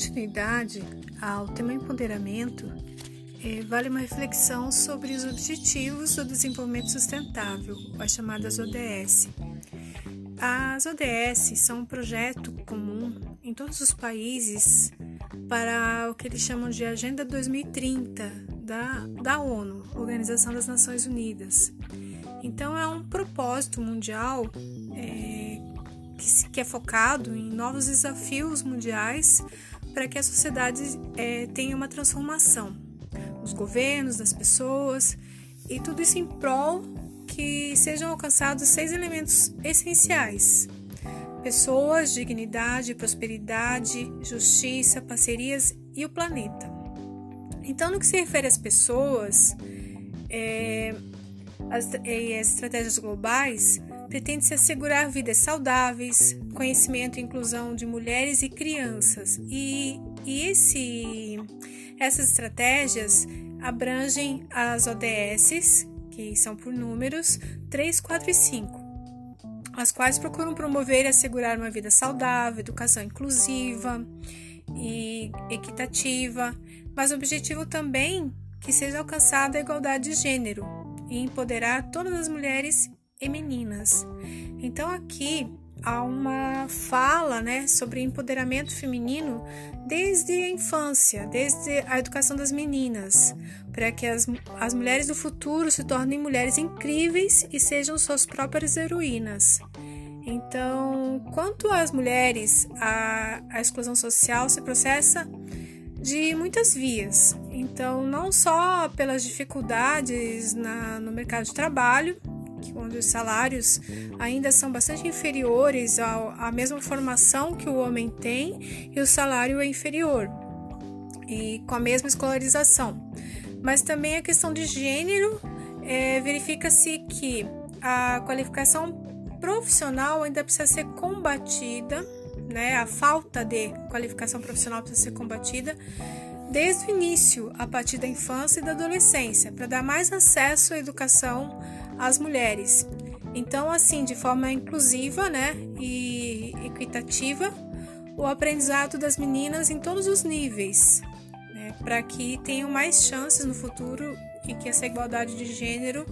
continuidade ao tema empoderamento, é, vale uma reflexão sobre os Objetivos do Desenvolvimento Sustentável, as chamadas ODS. As ODS são um projeto comum em todos os países para o que eles chamam de Agenda 2030 da, da ONU, Organização das Nações Unidas. Então, é um propósito mundial é, que, que, é focado em novos desafios mundiais para que a sociedade é, tenha uma transformação dos governos, das pessoas, e tudo isso em prol que sejam alcançados seis elementos essenciais: pessoas, dignidade, prosperidade, justiça, parcerias e o planeta. Então, no que se refere às pessoas, é, as, e as estratégias globais, pretende-se assegurar vidas saudáveis, conhecimento e inclusão de mulheres e crianças. E, e esse, essas estratégias abrangem as ODS, que são por números 3, 4 e 5, as quais procuram promover e assegurar uma vida saudável, educação inclusiva e equitativa, mas o objetivo também que seja alcançada a igualdade de gênero e empoderar todas as mulheres e meninas. Então aqui há uma fala né, sobre empoderamento feminino desde a infância, desde a educação das meninas, para que as, as mulheres do futuro se tornem mulheres incríveis e sejam suas próprias heroínas. Então, quanto às mulheres, a, a exclusão social se processa de muitas vias. Então, não só pelas dificuldades na, no mercado de trabalho, onde os salários ainda são bastante inferiores à mesma formação que o homem tem e o salário é inferior, e com a mesma escolarização. Mas também a questão de gênero, é, verifica-se que a qualificação profissional ainda precisa ser combatida, né? a falta de qualificação profissional precisa ser combatida desde o início, a partir da infância e da adolescência, para dar mais acesso à educação às mulheres. Então, assim, de forma inclusiva né, e equitativa, o aprendizado das meninas em todos os níveis, né, para que tenham mais chances no futuro e que essa igualdade de gênero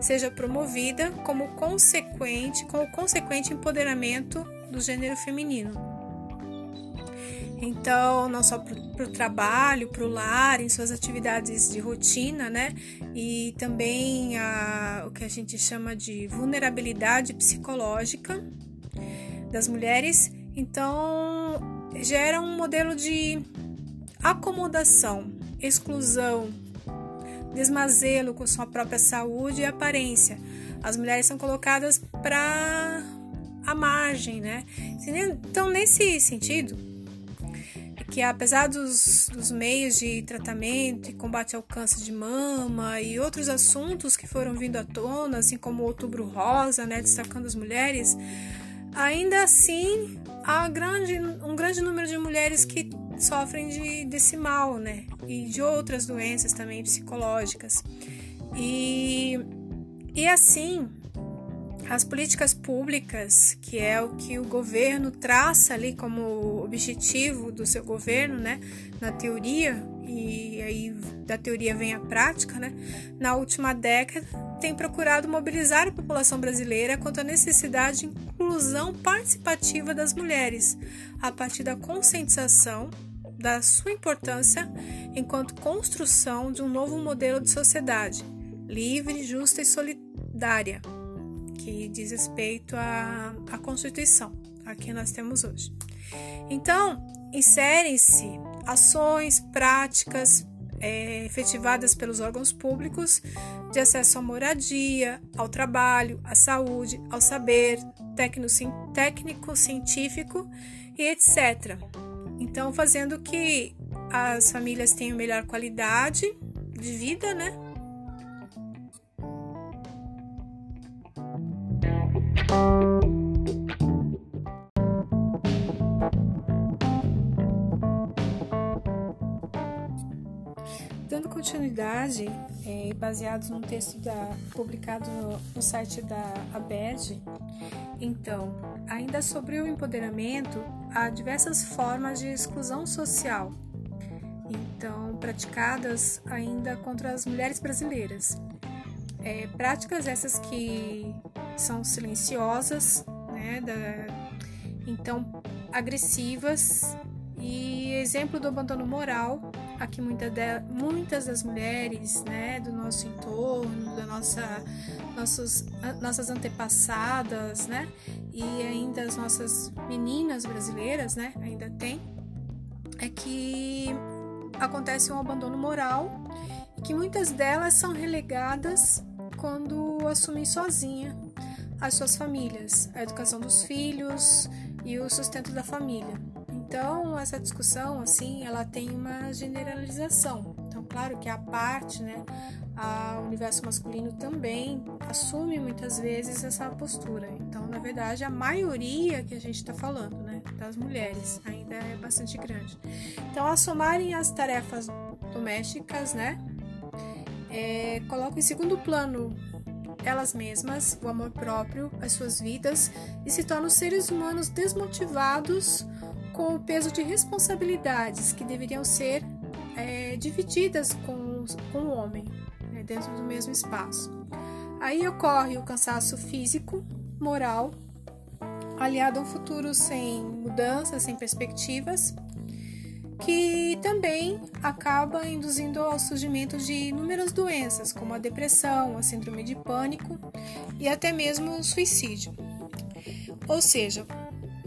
seja promovida como consequente, com o consequente empoderamento do gênero feminino. Então, não só para o trabalho, para o lar, em suas atividades de rotina, né? E também a, o que a gente chama de vulnerabilidade psicológica das mulheres. Então, gera um modelo de acomodação, exclusão, desmazelo com sua própria saúde e aparência. As mulheres são colocadas para a margem, né? Então, nesse sentido, que apesar dos, dos meios de tratamento e combate ao câncer de mama e outros assuntos que foram vindo à tona, assim como o Outubro Rosa, né, destacando as mulheres, ainda assim há grande, um grande número de mulheres que sofrem de, desse mal, né, e de outras doenças também psicológicas. E, e assim, as políticas públicas, que é o que o governo traça ali como objetivo do seu governo, né, na teoria, e aí da teoria vem a prática, né, na última década, tem procurado mobilizar a população brasileira quanto à necessidade de inclusão participativa das mulheres, a partir da conscientização da sua importância enquanto construção de um novo modelo de sociedade livre, justa e solidária que diz respeito à, à Constituição, a que nós temos hoje. Então, inserem-se ações, práticas é, efetivadas pelos órgãos públicos de acesso à moradia, ao trabalho, à saúde, ao saber técnico, científico e etc. Então, fazendo que as famílias tenham melhor qualidade de vida, né? Oportunidade, é, baseados num texto da, publicado no, no site da ABED, então, ainda sobre o empoderamento, há diversas formas de exclusão social, então praticadas ainda contra as mulheres brasileiras. É, práticas essas que são silenciosas, né, da, então agressivas e exemplo do abandono moral a que muita de, muitas das mulheres né, do nosso entorno, da nossa, nossos, nossas antepassadas, né, e ainda as nossas meninas brasileiras, né, ainda tem, é que acontece um abandono moral e que muitas delas são relegadas quando assumem sozinha as suas famílias, a educação dos filhos e o sustento da família. Então, essa discussão, assim, ela tem uma generalização. Então, claro que a parte, né, o universo masculino também assume muitas vezes essa postura. Então, na verdade, a maioria que a gente está falando, né, das mulheres, ainda é bastante grande. Então, ao somarem as tarefas domésticas, né, é, colocam em segundo plano elas mesmas, o amor próprio, as suas vidas e se tornam seres humanos desmotivados com o peso de responsabilidades que deveriam ser é, divididas com, com o homem, né, dentro do mesmo espaço. Aí ocorre o cansaço físico, moral, aliado a um futuro sem mudanças, sem perspectivas, que também acaba induzindo ao surgimento de inúmeras doenças, como a depressão, a síndrome de pânico e até mesmo o suicídio. Ou seja,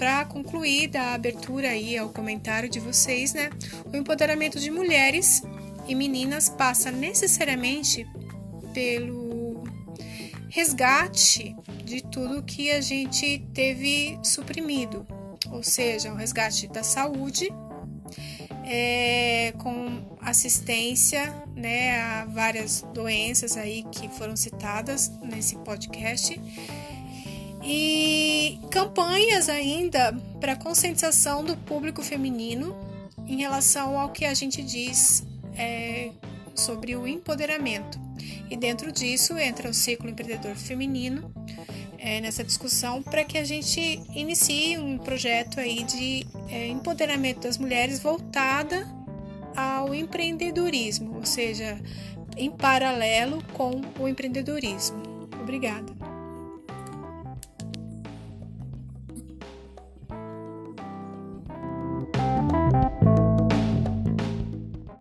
para concluir da abertura aí ao comentário de vocês, né? O empoderamento de mulheres e meninas passa necessariamente pelo resgate de tudo que a gente teve suprimido, ou seja, o resgate da saúde, é, com assistência né, a várias doenças aí que foram citadas nesse podcast e campanhas ainda para conscientização do público feminino em relação ao que a gente diz é, sobre o empoderamento. E dentro disso entra o ciclo empreendedor feminino é, nessa discussão para que a gente inicie um projeto aí de é, empoderamento das mulheres voltada ao empreendedorismo, ou seja, em paralelo com o empreendedorismo. Obrigada.